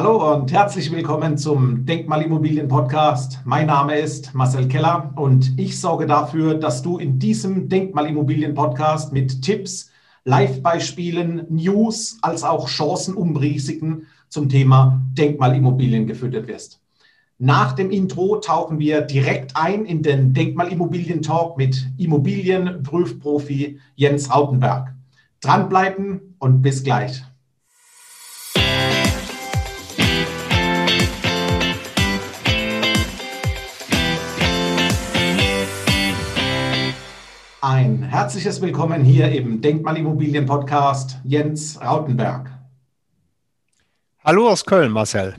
Hallo und herzlich willkommen zum Denkmalimmobilien Podcast. Mein Name ist Marcel Keller und ich sorge dafür, dass du in diesem Denkmalimmobilien Podcast mit Tipps, Live-Beispielen, News als auch Chancen und Risiken zum Thema Denkmalimmobilien gefüttert wirst. Nach dem Intro tauchen wir direkt ein in den Denkmalimmobilien Talk mit Immobilienprüfprofi Jens Rautenberg. Dranbleiben und bis gleich. Ein herzliches Willkommen hier im Denkmalimmobilien Podcast Jens Rautenberg. Hallo aus Köln, Marcel.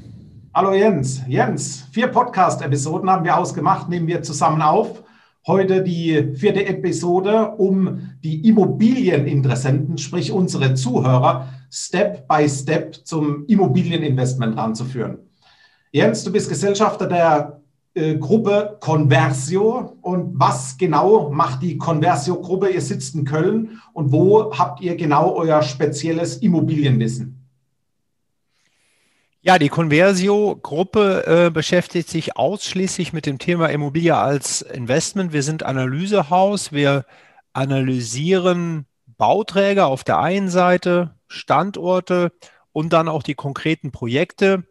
Hallo Jens. Jens, vier Podcast-Episoden haben wir ausgemacht, nehmen wir zusammen auf. Heute die vierte Episode, um die Immobilieninteressenten, sprich unsere Zuhörer, Step by Step zum Immobilieninvestment ranzuführen. Jens, du bist Gesellschafter der Gruppe Conversio. Und was genau macht die Conversio-Gruppe? Ihr sitzt in Köln und wo habt ihr genau euer spezielles Immobilienwissen? Ja, die Conversio-Gruppe äh, beschäftigt sich ausschließlich mit dem Thema Immobilie als Investment. Wir sind Analysehaus. Wir analysieren Bauträger auf der einen Seite, Standorte und dann auch die konkreten Projekte.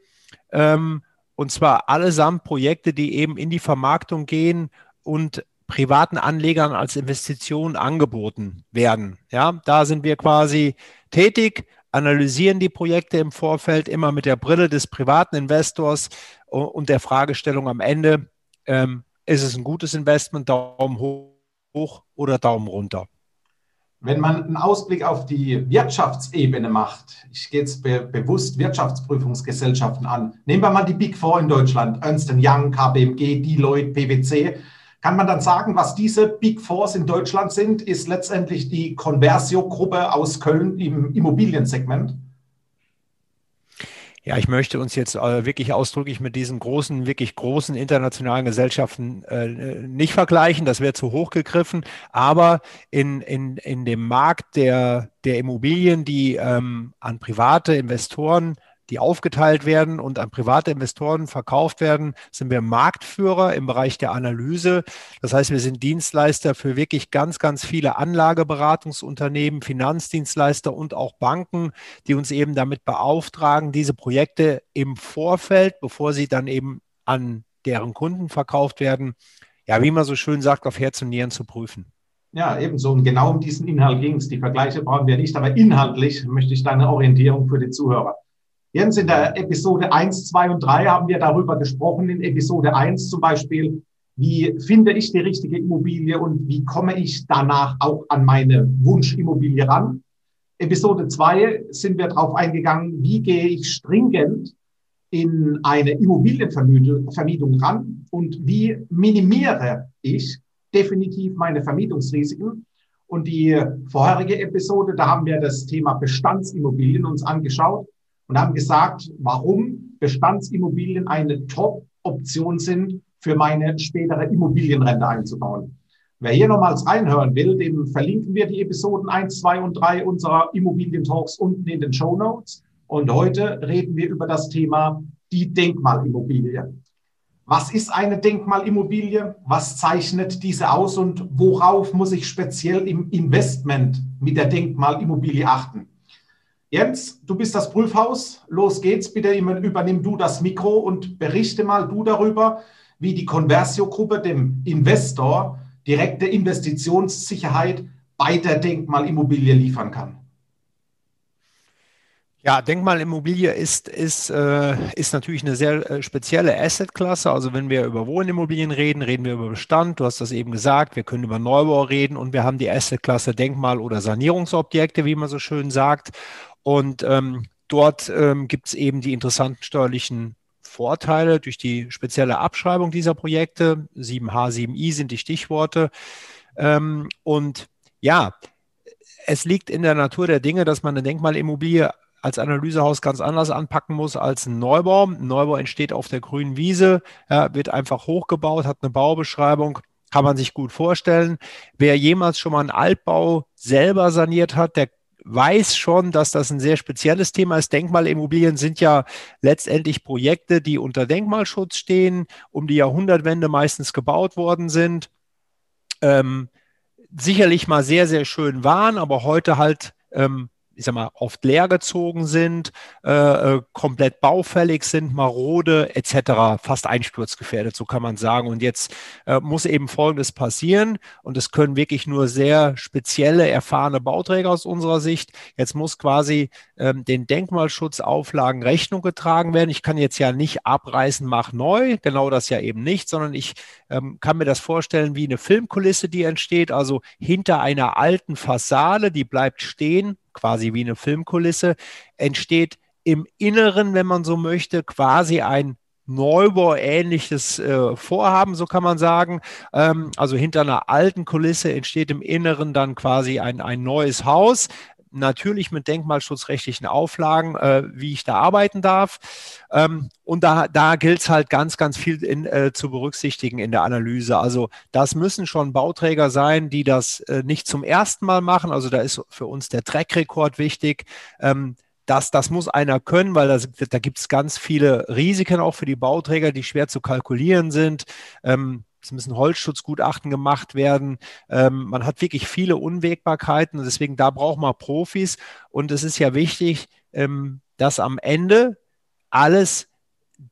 Ähm, und zwar allesamt Projekte, die eben in die Vermarktung gehen und privaten Anlegern als Investition angeboten werden. Ja, da sind wir quasi tätig, analysieren die Projekte im Vorfeld immer mit der Brille des privaten Investors und der Fragestellung am Ende, ähm, ist es ein gutes Investment, Daumen hoch oder Daumen runter. Wenn man einen Ausblick auf die Wirtschaftsebene macht, ich gehe jetzt be bewusst Wirtschaftsprüfungsgesellschaften an, nehmen wir mal die Big Four in Deutschland, Ernst Young, KPMG, Deloitte, PwC, kann man dann sagen, was diese Big Fours in Deutschland sind, ist letztendlich die Conversio-Gruppe aus Köln im Immobiliensegment? Ja, ich möchte uns jetzt äh, wirklich ausdrücklich mit diesen großen, wirklich großen internationalen Gesellschaften äh, nicht vergleichen. Das wäre zu hoch gegriffen. Aber in, in, in dem Markt der, der Immobilien, die ähm, an private Investoren die aufgeteilt werden und an private Investoren verkauft werden, sind wir Marktführer im Bereich der Analyse. Das heißt, wir sind Dienstleister für wirklich ganz, ganz viele Anlageberatungsunternehmen, Finanzdienstleister und auch Banken, die uns eben damit beauftragen, diese Projekte im Vorfeld, bevor sie dann eben an deren Kunden verkauft werden, ja, wie man so schön sagt, auf Herz und Nieren zu prüfen. Ja, ebenso. Und genau um diesen Inhalt ging es. Die Vergleiche brauchen wir nicht, aber inhaltlich möchte ich deine Orientierung für die Zuhörer. Jens, in der Episode 1, 2 und 3 haben wir darüber gesprochen. In Episode 1 zum Beispiel, wie finde ich die richtige Immobilie und wie komme ich danach auch an meine Wunschimmobilie ran. Episode 2 sind wir darauf eingegangen, wie gehe ich stringent in eine Immobilienvermietung ran und wie minimiere ich definitiv meine Vermietungsrisiken. Und die vorherige Episode, da haben wir das Thema Bestandsimmobilien uns angeschaut und haben gesagt, warum Bestandsimmobilien eine Top-Option sind, für meine spätere Immobilienrente einzubauen. Wer hier nochmals reinhören will, dem verlinken wir die Episoden 1, 2 und 3 unserer Immobilientalks unten in den Show Notes. Und heute reden wir über das Thema die Denkmalimmobilie. Was ist eine Denkmalimmobilie? Was zeichnet diese aus und worauf muss ich speziell im Investment mit der Denkmalimmobilie achten? Jens, du bist das Prüfhaus. Los geht's. Bitte übernimm du das Mikro und berichte mal du darüber, wie die Conversio-Gruppe dem Investor direkte Investitionssicherheit bei der Denkmalimmobilie liefern kann. Ja, Denkmalimmobilie ist, ist, äh, ist natürlich eine sehr äh, spezielle Assetklasse. Also wenn wir über Wohnimmobilien reden, reden wir über Bestand. Du hast das eben gesagt. Wir können über Neubau reden und wir haben die Assetklasse Denkmal- oder Sanierungsobjekte, wie man so schön sagt. Und ähm, dort ähm, gibt es eben die interessanten steuerlichen Vorteile durch die spezielle Abschreibung dieser Projekte. 7H, 7I sind die Stichworte. Ähm, und ja, es liegt in der Natur der Dinge, dass man eine Denkmalimmobilie als Analysehaus ganz anders anpacken muss als ein Neubau. Ein Neubau entsteht auf der grünen Wiese, ja, wird einfach hochgebaut, hat eine Baubeschreibung, kann man sich gut vorstellen. Wer jemals schon mal einen Altbau selber saniert hat, der weiß schon, dass das ein sehr spezielles Thema ist. Denkmalimmobilien sind ja letztendlich Projekte, die unter Denkmalschutz stehen, um die Jahrhundertwende meistens gebaut worden sind. Ähm, sicherlich mal sehr, sehr schön waren, aber heute halt ähm, ich sag mal, oft leergezogen sind, äh, äh, komplett baufällig sind, marode etc., fast einsturzgefährdet, so kann man sagen. Und jetzt äh, muss eben Folgendes passieren und es können wirklich nur sehr spezielle, erfahrene Bauträger aus unserer Sicht. Jetzt muss quasi ähm, den Denkmalschutzauflagen Rechnung getragen werden. Ich kann jetzt ja nicht abreißen, mach neu, genau das ja eben nicht, sondern ich ähm, kann mir das vorstellen wie eine Filmkulisse, die entsteht, also hinter einer alten Fassade, die bleibt stehen, quasi wie eine Filmkulisse, entsteht im Inneren, wenn man so möchte, quasi ein Neubau-ähnliches äh, Vorhaben, so kann man sagen. Ähm, also hinter einer alten Kulisse entsteht im Inneren dann quasi ein, ein neues Haus natürlich mit denkmalschutzrechtlichen Auflagen, äh, wie ich da arbeiten darf. Ähm, und da, da gilt es halt ganz, ganz viel in, äh, zu berücksichtigen in der Analyse. Also das müssen schon Bauträger sein, die das äh, nicht zum ersten Mal machen. Also da ist für uns der Track-Rekord wichtig. Ähm, das, das muss einer können, weil das, da gibt es ganz viele Risiken auch für die Bauträger, die schwer zu kalkulieren sind. Ähm, es müssen Holzschutzgutachten gemacht werden. Ähm, man hat wirklich viele Unwägbarkeiten und deswegen da braucht man Profis. Und es ist ja wichtig, ähm, dass am Ende alles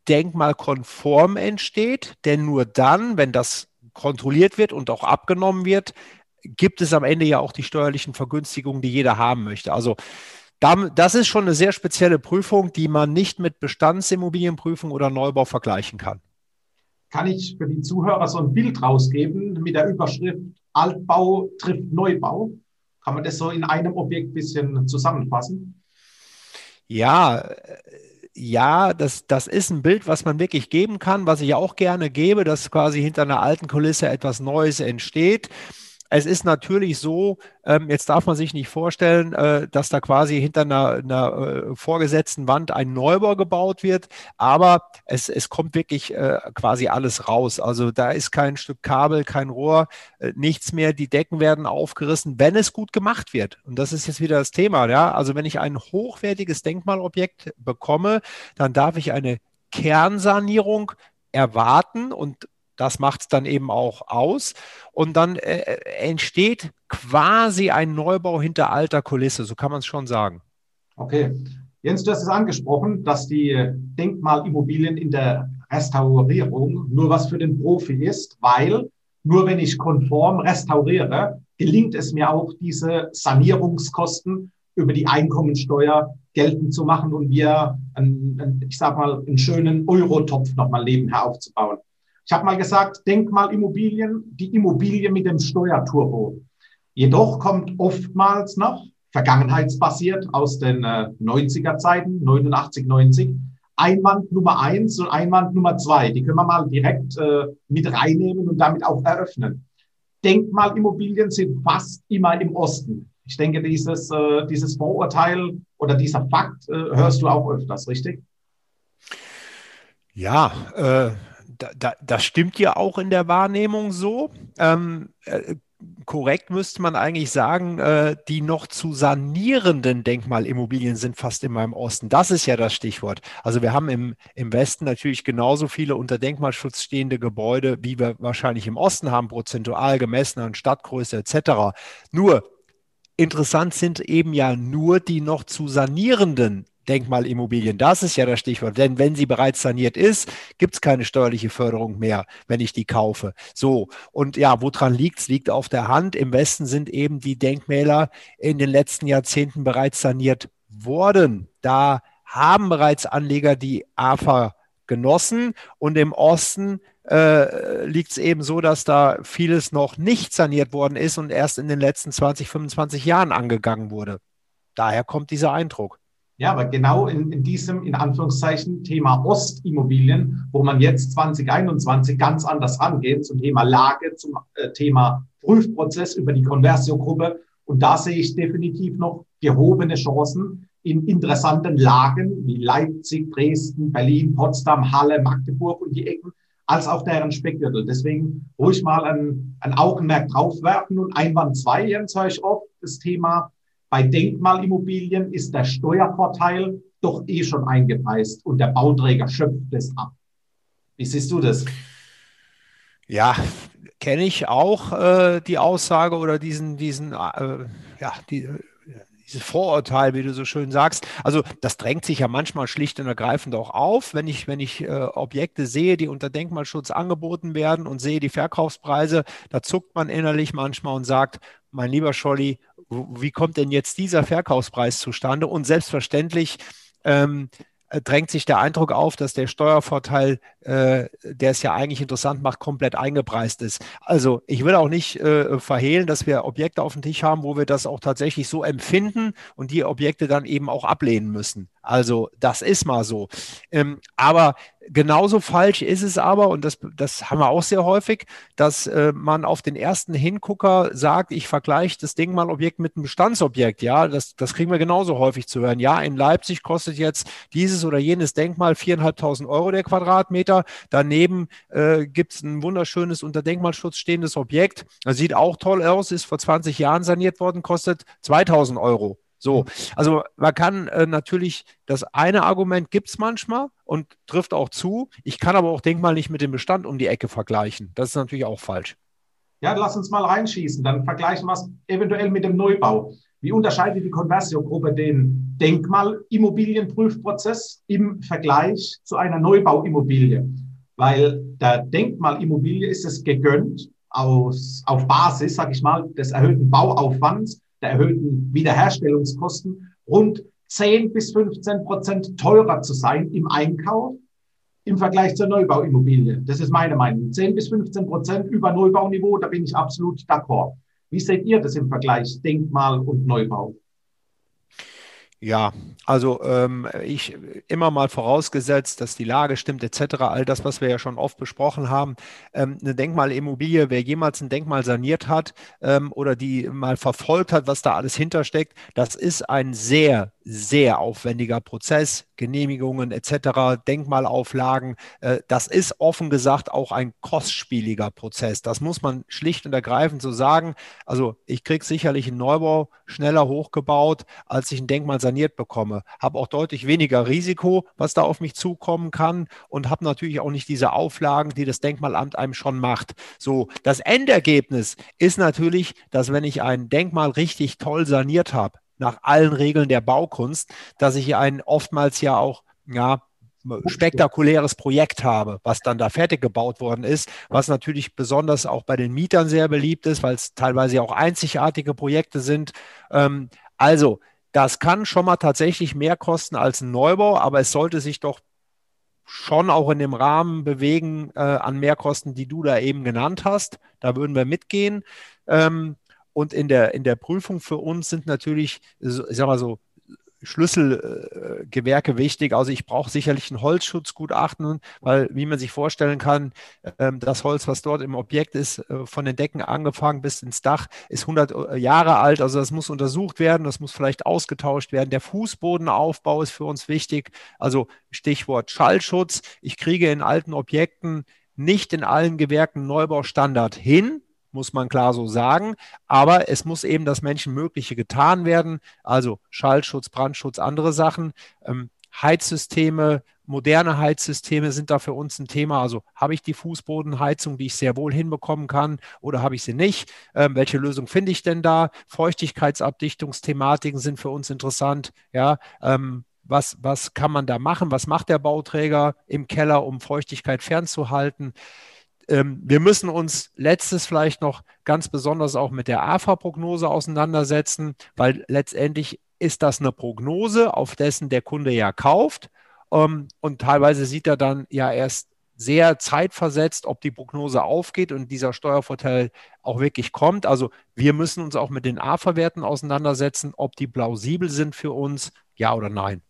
denkmalkonform entsteht, denn nur dann, wenn das kontrolliert wird und auch abgenommen wird, gibt es am Ende ja auch die steuerlichen Vergünstigungen, die jeder haben möchte. Also das ist schon eine sehr spezielle Prüfung, die man nicht mit Bestandsimmobilienprüfung oder Neubau vergleichen kann kann ich für die Zuhörer so ein Bild rausgeben mit der Überschrift Altbau trifft Neubau. Kann man das so in einem Objekt ein bisschen zusammenfassen? Ja, ja, das, das ist ein Bild, was man wirklich geben kann, was ich auch gerne gebe, dass quasi hinter einer alten Kulisse etwas Neues entsteht es ist natürlich so, ähm, jetzt darf man sich nicht vorstellen, äh, dass da quasi hinter einer, einer äh, vorgesetzten Wand ein Neubau gebaut wird, aber es, es kommt wirklich äh, quasi alles raus. Also da ist kein Stück Kabel, kein Rohr, äh, nichts mehr. Die Decken werden aufgerissen, wenn es gut gemacht wird. Und das ist jetzt wieder das Thema. Ja? Also wenn ich ein hochwertiges Denkmalobjekt bekomme, dann darf ich eine Kernsanierung erwarten und das macht es dann eben auch aus. Und dann äh, äh, entsteht quasi ein Neubau hinter alter Kulisse, so kann man es schon sagen. Okay. Jens, du hast es angesprochen, dass die Denkmalimmobilien in der Restaurierung nur was für den Profi ist, weil nur wenn ich konform restauriere, gelingt es mir auch, diese Sanierungskosten über die Einkommensteuer geltend zu machen und wir, einen, ich sag mal, einen schönen Eurotopf nochmal nebenher aufzubauen. Ich habe mal gesagt, Denkmalimmobilien, die Immobilie mit dem Steuerturbo. Jedoch kommt oftmals noch, vergangenheitsbasiert aus den äh, 90er Zeiten, 89, 90, Einwand Nummer eins und Einwand Nummer zwei. Die können wir mal direkt äh, mit reinnehmen und damit auch eröffnen. Denkmalimmobilien sind fast immer im Osten. Ich denke, dieses, äh, dieses Vorurteil oder dieser Fakt äh, hörst du auch öfters, richtig? Ja, äh, da, da, das stimmt ja auch in der Wahrnehmung so. Ähm, äh, korrekt müsste man eigentlich sagen, äh, die noch zu sanierenden Denkmalimmobilien sind fast immer im Osten. Das ist ja das Stichwort. Also wir haben im, im Westen natürlich genauso viele unter Denkmalschutz stehende Gebäude, wie wir wahrscheinlich im Osten haben, prozentual gemessen an Stadtgröße etc. Nur interessant sind eben ja nur die noch zu sanierenden Denkmalimmobilien. Das ist ja das Stichwort. Denn wenn sie bereits saniert ist, gibt es keine steuerliche Förderung mehr, wenn ich die kaufe. So, und ja, woran liegt es? Liegt auf der Hand. Im Westen sind eben die Denkmäler in den letzten Jahrzehnten bereits saniert worden. Da haben bereits Anleger die AFA genossen und im Osten äh, liegt es eben so, dass da vieles noch nicht saniert worden ist und erst in den letzten 20, 25 Jahren angegangen wurde. Daher kommt dieser Eindruck. Ja, aber genau in, in diesem, in Anführungszeichen, Thema Ostimmobilien, wo man jetzt 2021 ganz anders rangeht zum Thema Lage, zum äh, Thema Prüfprozess über die Conversio-Gruppe. Und da sehe ich definitiv noch gehobene Chancen in interessanten Lagen wie Leipzig, Dresden, Berlin, Potsdam, Halle, Magdeburg und die Ecken, als auch deren Speckgürtel. Deswegen ruhig mal ein, ein Augenmerk draufwerfen und Einwand zwei, Jens, höre ich oft, das Thema Bei Denkmalimmobilien ist der Steuervorteil doch eh schon eingepreist und der Bauträger schöpft es ab. Wie siehst du das? Ja, kenne ich auch äh, die Aussage oder diesen, diesen, äh, ja, die, dieses Vorurteil, wie du so schön sagst. Also das drängt sich ja manchmal schlicht und ergreifend auch auf, wenn ich, wenn ich äh, Objekte sehe, die unter Denkmalschutz angeboten werden und sehe die Verkaufspreise, da zuckt man innerlich manchmal und sagt, mein lieber Scholli, wie kommt denn jetzt dieser Verkaufspreis zustande? Und selbstverständlich ähm, drängt sich der Eindruck auf, dass der Steuervorteil, äh, der es ja eigentlich interessant macht, komplett eingepreist ist. Also ich will auch nicht äh, verhehlen, dass wir Objekte auf dem Tisch haben, wo wir das auch tatsächlich so empfinden und die Objekte dann eben auch ablehnen müssen. Also das ist mal so. Ähm, aber genauso falsch ist es aber, und das, das haben wir auch sehr häufig, dass äh, man auf den ersten Hingucker sagt, ich vergleiche das Denkmalobjekt mit einem Bestandsobjekt. Ja, das, das kriegen wir genauso häufig zu hören. Ja, in Leipzig kostet jetzt dieses oder jenes Denkmal 4.500 Euro der Quadratmeter. Daneben äh, gibt es ein wunderschönes unter Denkmalschutz stehendes Objekt. Das sieht auch toll aus, ist vor 20 Jahren saniert worden, kostet 2.000 Euro. So, also man kann äh, natürlich, das eine Argument gibt es manchmal und trifft auch zu. Ich kann aber auch Denkmal nicht mit dem Bestand um die Ecke vergleichen. Das ist natürlich auch falsch. Ja, lass uns mal reinschießen. Dann vergleichen wir es eventuell mit dem Neubau. Wie unterscheidet die Conversio-Gruppe den Denkmalimmobilienprüfprozess im Vergleich zu einer Neubauimmobilie? Weil der Denkmalimmobilie ist es gegönnt, aus, auf Basis, sage ich mal, des erhöhten Bauaufwands der erhöhten Wiederherstellungskosten rund 10 bis 15 Prozent teurer zu sein im Einkauf im Vergleich zur Neubauimmobilie. Das ist meine Meinung. 10 bis 15 Prozent über Neubauniveau, da bin ich absolut d'accord. Wie seht ihr das im Vergleich Denkmal und Neubau? Ja, also ähm, ich immer mal vorausgesetzt, dass die Lage stimmt etc., all das, was wir ja schon oft besprochen haben. Ähm, eine Denkmalimmobilie, wer jemals ein Denkmal saniert hat ähm, oder die mal verfolgt hat, was da alles hintersteckt, das ist ein sehr, sehr aufwendiger Prozess, Genehmigungen etc., Denkmalauflagen. Äh, das ist offen gesagt auch ein kostspieliger Prozess. Das muss man schlicht und ergreifend so sagen. Also ich kriege sicherlich einen Neubau schneller hochgebaut, als ich ein Denkmal saniert bekomme. Habe auch deutlich weniger Risiko, was da auf mich zukommen kann und habe natürlich auch nicht diese Auflagen, die das Denkmalamt einem schon macht. So, das Endergebnis ist natürlich, dass wenn ich ein Denkmal richtig toll saniert habe, nach allen Regeln der Baukunst, dass ich ein oftmals ja auch, ja, spektakuläres Projekt habe, was dann da fertig gebaut worden ist, was natürlich besonders auch bei den Mietern sehr beliebt ist, weil es teilweise auch einzigartige Projekte sind. Ähm, also, das kann schon mal tatsächlich mehr kosten als ein Neubau, aber es sollte sich doch schon auch in dem Rahmen bewegen äh, an Mehrkosten, die du da eben genannt hast. Da würden wir mitgehen. Ähm, und in der, in der Prüfung für uns sind natürlich, ich sag mal so, Schlüsselgewerke wichtig. Also ich brauche sicherlich ein Holzschutzgutachten, weil wie man sich vorstellen kann, ähm, das Holz, was dort im Objekt ist, äh, von den Decken angefangen bis ins Dach, ist 100 äh, Jahre alt. Also das muss untersucht werden, das muss vielleicht ausgetauscht werden. Der Fußbodenaufbau ist für uns wichtig. Also Stichwort Schallschutz. Ich kriege in alten Objekten nicht in allen Gewerken Neubaustandard hin muss man klar so sagen. Aber es muss eben das Menschenmögliche getan werden, also Schallschutz, Brandschutz, andere Sachen. Ähm, Heizsysteme, moderne Heizsysteme sind da für uns ein Thema. Also habe ich die Fußbodenheizung, die ich sehr wohl hinbekommen kann, oder habe ich sie nicht? Ähm, welche Lösung finde ich denn da? Feuchtigkeitsabdichtungsthematiken sind für uns interessant. Ja, ähm, was, was kann man da machen? Was macht der Bauträger im Keller, um Feuchtigkeit fernzuhalten? Ähm, wir müssen uns letztes vielleicht noch ganz besonders auch mit der AFA-Prognose auseinandersetzen, weil letztendlich ist das eine Prognose, auf dessen der Kunde ja kauft. Ähm, und teilweise sieht er dann ja erst sehr zeitversetzt, ob die Prognose aufgeht und dieser Steuervorteil auch wirklich kommt. Also wir müssen uns auch mit den AFA-Werten auseinandersetzen, ob die plausibel sind für uns, ja oder nein.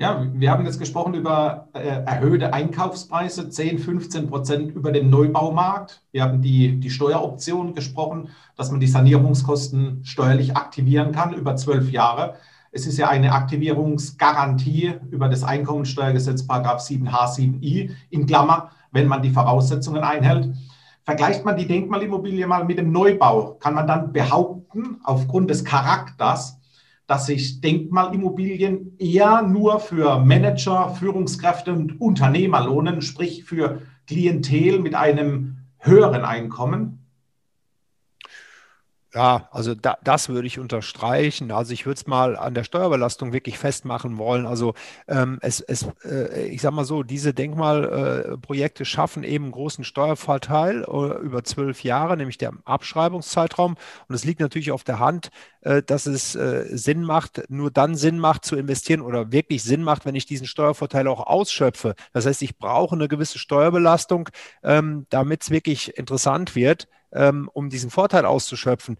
Ja, wir haben jetzt gesprochen über äh, erhöhte Einkaufspreise, 10, 15 Prozent über dem Neubaumarkt. Wir haben die, die Steueroption gesprochen, dass man die Sanierungskosten steuerlich aktivieren kann über zwölf Jahre. Es ist ja eine Aktivierungsgarantie über das Einkommensteuergesetz, Paragraph 7h, 7i, in Klammer, wenn man die Voraussetzungen einhält. Vergleicht man die Denkmalimmobilie mal mit dem Neubau, kann man dann behaupten, aufgrund des Charakters, dass sich Denkmalimmobilien eher nur für Manager, Führungskräfte und Unternehmer lohnen, sprich für Klientel mit einem höheren Einkommen? Ja, also da, das würde ich unterstreichen. Also ich würde es mal an der Steuerbelastung wirklich festmachen wollen. Also ähm, es, es äh, ich sage mal so, diese Denkmalprojekte äh, schaffen eben einen großen Steuervorteil äh, über zwölf Jahre, nämlich der Abschreibungszeitraum. Und es liegt natürlich auf der Hand, äh, dass es äh, Sinn macht, nur dann Sinn macht zu investieren oder wirklich Sinn macht, wenn ich diesen Steuervorteil auch ausschöpfe. Das heißt, ich brauche eine gewisse Steuerbelastung, ähm, damit es wirklich interessant wird ähm, um diesen Vorteil auszuschöpfen,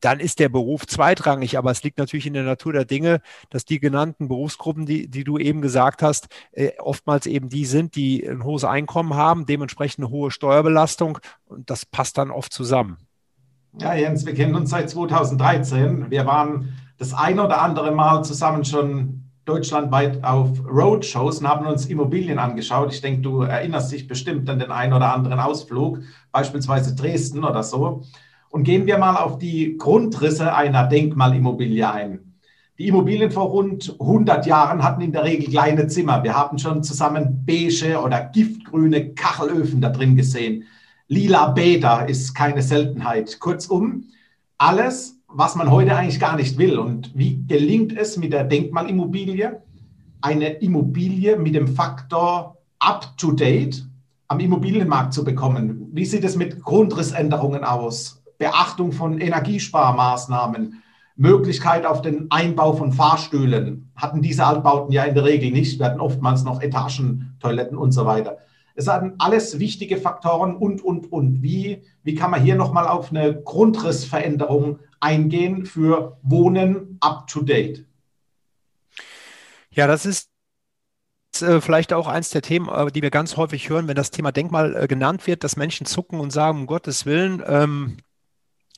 dann ist der Beruf zweitrangig. Aber es liegt natürlich in der Natur der Dinge, dass die genannten Berufsgruppen, die, die du eben gesagt hast, äh, oftmals eben die sind, die ein hohes Einkommen haben, dementsprechend eine hohe Steuerbelastung. Und das passt dann oft zusammen. Ja, Jens, wir kennen uns seit 2013. Wir waren das ein oder andere Mal zusammen schon deutschlandweit auf Roadshows und haben uns Immobilien angeschaut. Ich denke, du erinnerst dich bestimmt an den einen oder anderen Ausflug, beispielsweise Dresden oder so. Und gehen wir mal auf die Grundrisse einer Denkmalimmobilie ein. Die Immobilien vor rund 100 Jahren hatten in der Regel kleine Zimmer. Wir haben schon zusammen beige oder giftgrüne Kachelöfen da drin gesehen. Lila Bäder ist keine Seltenheit. Kurzum, alles was man heute eigentlich gar nicht will. Und wie gelingt es mit der Denkmalimmobilie, eine Immobilie mit dem Faktor up-to-date am Immobilienmarkt zu bekommen? Wie sieht es mit Grundrissänderungen aus? Beachtung von Energiesparmaßnahmen, Möglichkeit auf den Einbau von Fahrstühlen. Hatten diese Altbauten ja in der Regel nicht. Wir hatten oftmals noch Etagentoiletten und so weiter. Es sind alles wichtige Faktoren und, und, und. Wie, wie kann man hier nochmal auf eine Grundrissveränderung eingehen für Wohnen up to date? Ja, das ist äh, vielleicht auch eins der Themen, äh, die wir ganz häufig hören, wenn das Thema Denkmal äh, genannt wird, dass Menschen zucken und sagen, um Gottes Willen, ähm,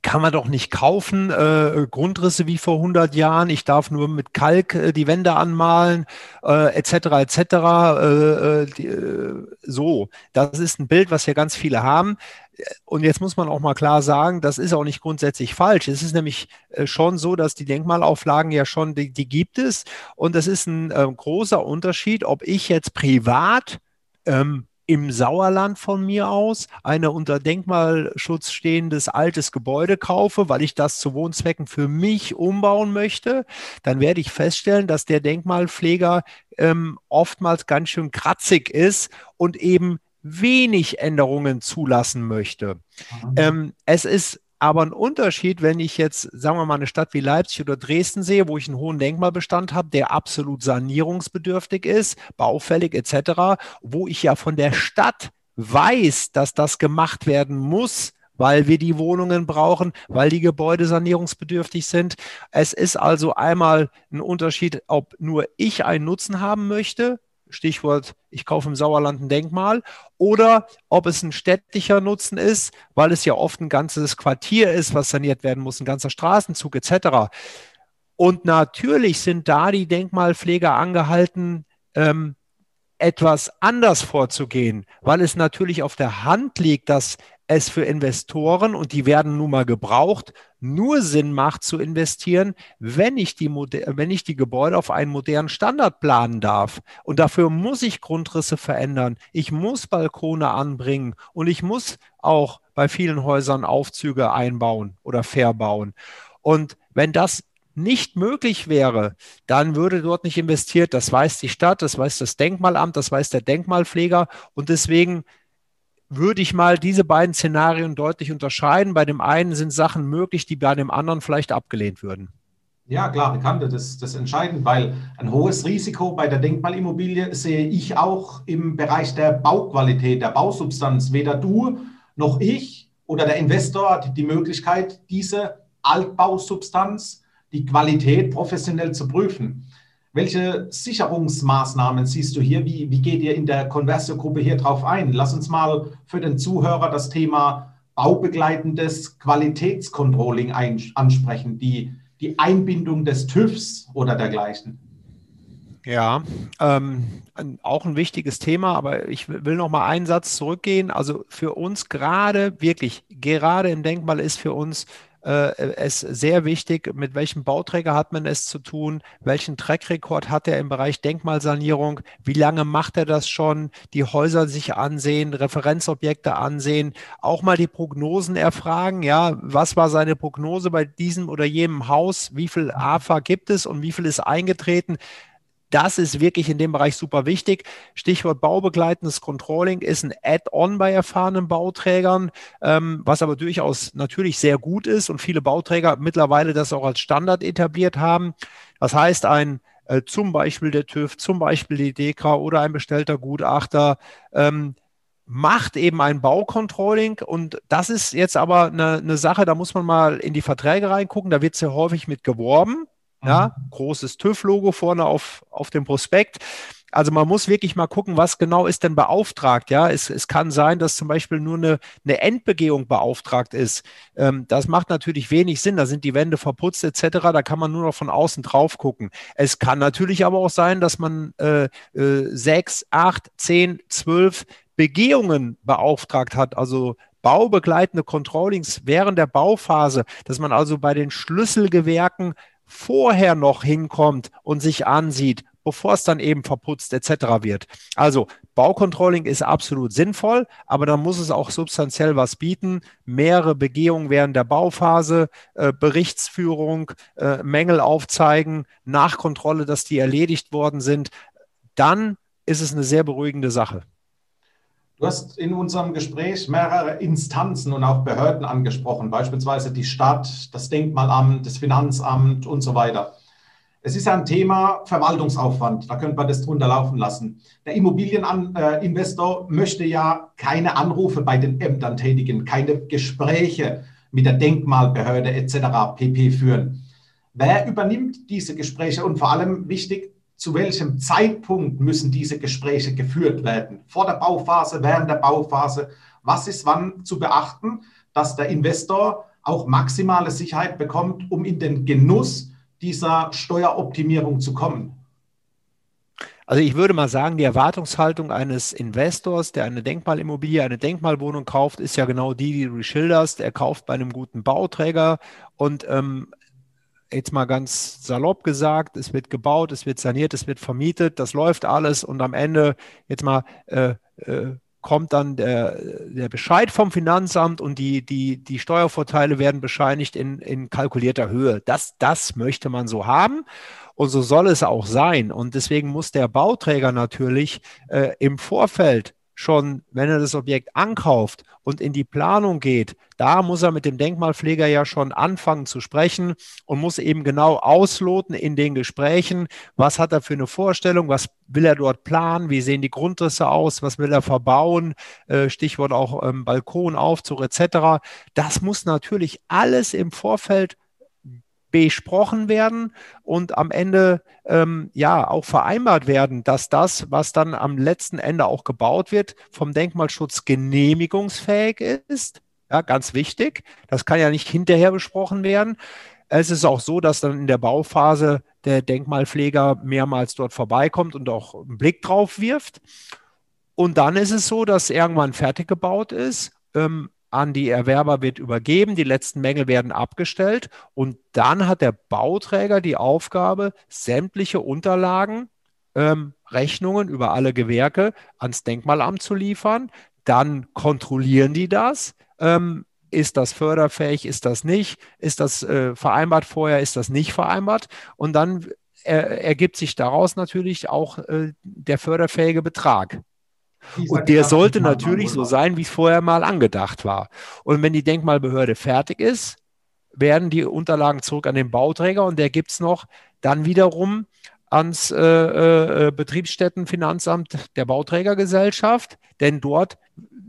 kann man doch nicht kaufen, äh, Grundrisse wie vor 100 Jahren, ich darf nur mit Kalk äh, die Wände anmalen, äh, etc. etc. Die, so, das ist ein Bild, was ja ganz viele haben. Und jetzt muss man auch mal klar sagen, das ist auch nicht grundsätzlich falsch. Es ist nämlich schon so, dass die Denkmalauflagen ja schon, die, die gibt es. Und das ist ein großer Unterschied, ob ich jetzt privat ähm, im Sauerland von mir aus eine unter Denkmalschutz stehendes altes Gebäude kaufe, weil ich das zu Wohnzwecken für mich umbauen möchte, dann werde ich feststellen, dass der Denkmalpfleger ähm, oftmals ganz schön kratzig ist und eben wenig Änderungen zulassen möchte. Mhm. Ähm, es ist aber ein Unterschied, wenn ich jetzt, sagen wir mal, eine Stadt wie Leipzig oder Dresden sehe, wo ich einen hohen Denkmalbestand habe, der absolut sanierungsbedürftig ist, baufällig etc., wo ich ja von der Stadt weiß, dass das gemacht werden muss, weil wir die Wohnungen brauchen, weil die Gebäude sanierungsbedürftig sind. Es ist also einmal ein Unterschied, ob nur ich einen Nutzen haben möchte Stichwort, ich kaufe im Sauerland ein Denkmal, oder ob es ein städtischer Nutzen ist, weil es ja oft ein ganzes Quartier ist, was saniert werden muss, ein ganzer Straßenzug etc. Und natürlich sind da die Denkmalpfleger angehalten, ähm, etwas anders vorzugehen, weil es natürlich auf der Hand liegt, dass es für Investoren, und die werden nun mal gebraucht, nur Sinn macht zu investieren, wenn ich die, wenn ich die Gebäude auf einen modernen Standard planen darf. Und dafür muss ich Grundrisse verändern. Ich muss Balkone anbringen und ich muss auch bei vielen Häusern Aufzüge einbauen oder verbauen. Und wenn das nicht möglich wäre, dann würde dort nicht investiert. Das weiß die Stadt, das weiß das Denkmalamt, das weiß der Denkmalpfleger. Und deswegen würde ich mal diese beiden Szenarien deutlich unterscheiden. Bei dem einen sind Sachen möglich, die bei dem anderen vielleicht abgelehnt würden. Ja, klar, bekannte, das, ist entscheidend, weil ein hohes Risiko bei der Denkmalimmobilie sehe ich auch im Bereich der Bauqualität, der Bausubstanz. Weder du noch ich oder der Investor hat die Möglichkeit, diese Altbausubstanz, die Qualität professionell zu prüfen. Welche Sicherungsmaßnahmen siehst du hier? Wie, wie geht ihr in der Conversio-Gruppe hier drauf ein? Lass uns mal für den Zuhörer das Thema baubegleitendes Qualitätscontrolling ansprechen, die, die Einbindung des TÜVs oder dergleichen. Ja, ähm, auch ein wichtiges Thema, aber ich will noch mal einen Satz zurückgehen. Also für uns gerade, wirklich, gerade im Denkmal ist für uns es sehr wichtig, mit welchem Bauträger hat man es zu tun, welchen Trackrekord hat er im Bereich Denkmalsanierung, wie lange macht er das schon, die Häuser sich ansehen, Referenzobjekte ansehen, auch mal die Prognosen erfragen, ja, was war seine Prognose bei diesem oder jenem Haus, wie viel AFA gibt es und wie viel ist eingetreten, das ist wirklich in dem Bereich super wichtig. Stichwort baubegleitendes Controlling ist ein Add-on bei erfahrenen Bauträgern, ähm, was aber durchaus natürlich sehr gut ist und viele Bauträger mittlerweile das auch als Standard etabliert haben. Das heißt, ein äh, zum Beispiel der TÜV, zum Beispiel die DEKRA oder ein bestellter Gutachter ähm, macht eben ein Baucontrolling und das ist jetzt aber eine, eine Sache, da muss man mal in die Verträge reingucken, da wird sehr häufig mit geworben. Ja, mhm. großes TÜV-Logo vorne auf, auf dem Prospekt. Also man muss wirklich mal gucken, was genau ist denn beauftragt. Ja, es, es kann sein, dass zum Beispiel nur eine, eine Endbegehung beauftragt ist. Ähm, das macht natürlich wenig Sinn. Da sind die Wände verputzt etc. Da kann man nur noch von außen drauf gucken. Es kann natürlich aber auch sein, dass man äh, äh, sechs, acht, zehn, zwölf Begehungen beauftragt hat. Also baubegleitende Controllings während der Bauphase, dass man also bei den Schlüsselgewerken vorher noch hinkommt und sich ansieht, bevor es dann eben verputzt etc. wird. Also Baucontrolling ist absolut sinnvoll, aber dann muss es auch substanziell was bieten. Mehrere Begehungen während der Bauphase, äh, Berichtsführung, äh, Mängel aufzeigen, Nachkontrolle, dass die erledigt worden sind. Dann ist es eine sehr beruhigende Sache. Du hast in unserem Gespräch mehrere Instanzen und auch Behörden angesprochen, beispielsweise die Stadt, das Denkmalamt, das Finanzamt und so weiter. Es ist ein Thema Verwaltungsaufwand, da könnte man das drunter laufen lassen. Der Immobilieninvestor möchte ja keine Anrufe bei den Ämtern tätigen, keine Gespräche mit der Denkmalbehörde etc. pp führen. Wer übernimmt diese Gespräche und vor allem wichtig, zu welchem Zeitpunkt müssen diese Gespräche geführt werden? Vor der Bauphase, während der Bauphase? Was ist wann zu beachten, dass der Investor auch maximale Sicherheit bekommt, um in den Genuss dieser Steueroptimierung zu kommen? Also ich würde mal sagen, die Erwartungshaltung eines Investors, der eine Denkmalimmobilie, eine Denkmalwohnung kauft, ist ja genau die, die du schilderst. Er kauft bei einem guten Bauträger und ähm, jetzt mal ganz salopp gesagt, es wird gebaut, es wird saniert, es wird vermietet, das läuft alles und am Ende jetzt mal äh, äh, kommt dann der, der Bescheid vom Finanzamt und die, die, die Steuervorteile werden bescheinigt in, in kalkulierter Höhe. Das, das möchte man so haben und so soll es auch sein. Und deswegen muss der Bauträger natürlich äh, im Vorfeld schon, wenn er das Objekt ankauft und in die Planung geht, da muss er mit dem Denkmalpfleger ja schon anfangen zu sprechen und muss eben genau ausloten in den Gesprächen, was hat er für eine Vorstellung, was will er dort planen, wie sehen die Grundrisse aus, was will er verbauen, äh, Stichwort auch ähm, Balkon, Aufzug etc. Das muss natürlich alles im Vorfeld besprochen werden und am Ende ähm, ja auch vereinbart werden, dass das, was dann am letzten Ende auch gebaut wird, vom Denkmalschutz genehmigungsfähig ist. Ja, ganz wichtig. Das kann ja nicht hinterher besprochen werden. Es ist auch so, dass dann in der Bauphase der Denkmalpfleger mehrmals dort vorbeikommt und auch einen Blick drauf wirft. Und dann ist es so, dass irgendwann fertig gebaut ist. Ähm, an die Erwerber wird übergeben, die letzten Mängel werden abgestellt und dann hat der Bauträger die Aufgabe, sämtliche Unterlagen, ähm, Rechnungen über alle Gewerke ans Denkmalamt zu liefern. Dann kontrollieren die das. Ähm, ist das förderfähig, ist das nicht? Ist das äh, vereinbart vorher, ist das nicht vereinbart? Und dann er, ergibt sich daraus natürlich auch äh, der förderfähige Betrag. Und der sollte natürlich so sein, wie es vorher mal angedacht war. Und wenn die Denkmalbehörde fertig ist, werden die Unterlagen zurück an den Bauträger und der gibt es noch dann wiederum ans äh, äh, Betriebsstättenfinanzamt der Bauträgergesellschaft, denn dort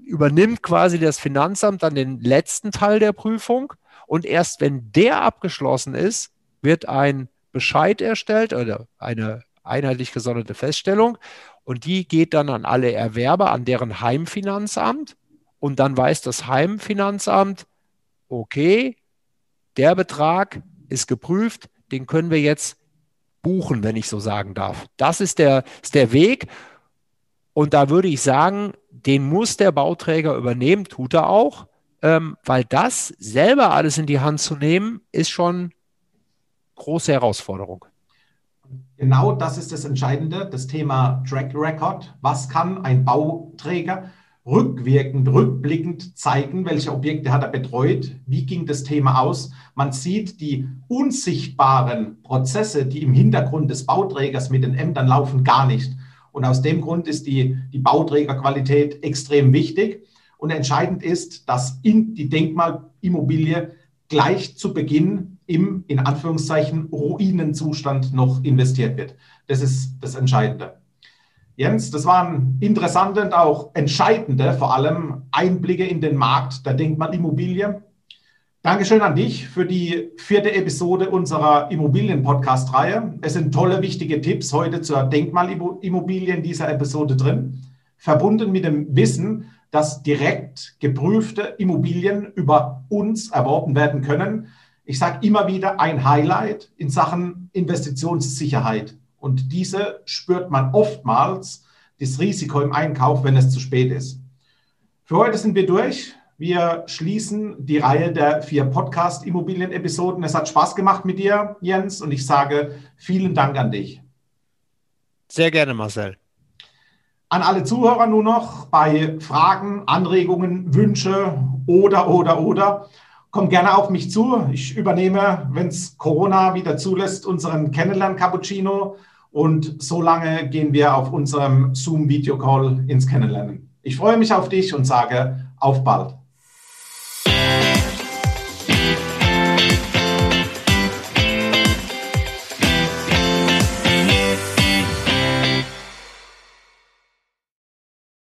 übernimmt quasi das Finanzamt dann den letzten Teil der Prüfung und erst wenn der abgeschlossen ist, wird ein Bescheid erstellt oder eine einheitlich gesonderte Feststellung und die geht dann an alle Erwerber, an deren Heimfinanzamt. Und dann weiß das Heimfinanzamt, okay, der Betrag ist geprüft, den können wir jetzt buchen, wenn ich so sagen darf. Das ist der, ist der Weg. Und da würde ich sagen, den muss der Bauträger übernehmen, tut er auch, ähm, weil das selber alles in die Hand zu nehmen, ist schon große Herausforderung. Genau das ist das Entscheidende, das Thema Track Record. Was kann ein Bauträger rückwirkend, rückblickend zeigen, welche Objekte hat er betreut, wie ging das Thema aus. Man sieht die unsichtbaren Prozesse, die im Hintergrund des Bauträgers mit den Ämtern laufen, gar nicht. Und aus dem Grund ist die, die Bauträgerqualität extrem wichtig. Und entscheidend ist, dass in die Denkmalimmobilie gleich zu Beginn im, in Anführungszeichen, Ruinenzustand noch investiert wird. Das ist das Entscheidende. Jens, das waren interessante und auch entscheidende, vor allem Einblicke in den Markt der Denkmalimmobilie. Dankeschön an dich für die vierte Episode unserer Immobilien-Podcast-Reihe. Es sind tolle, wichtige Tipps heute zur Denkmalimmobilie in dieser Episode drin, verbunden mit dem Wissen, dass direkt geprüfte Immobilien über uns erworben werden können. Ich sage immer wieder ein Highlight in Sachen Investitionssicherheit. Und diese spürt man oftmals, das Risiko im Einkauf, wenn es zu spät ist. Für heute sind wir durch. Wir schließen die Reihe der vier Podcast-Immobilien-Episoden. Es hat Spaß gemacht mit dir, Jens, und ich sage vielen Dank an dich. Sehr gerne, Marcel. An alle Zuhörer nur noch bei Fragen, Anregungen, Wünsche oder, oder, oder Kommt gerne auf mich zu. Ich übernehme, wenn es Corona wieder zulässt, unseren Kennenlern-Cappuccino. Und so lange gehen wir auf unserem Zoom-Video-Call ins Kennenlernen. Ich freue mich auf dich und sage auf bald.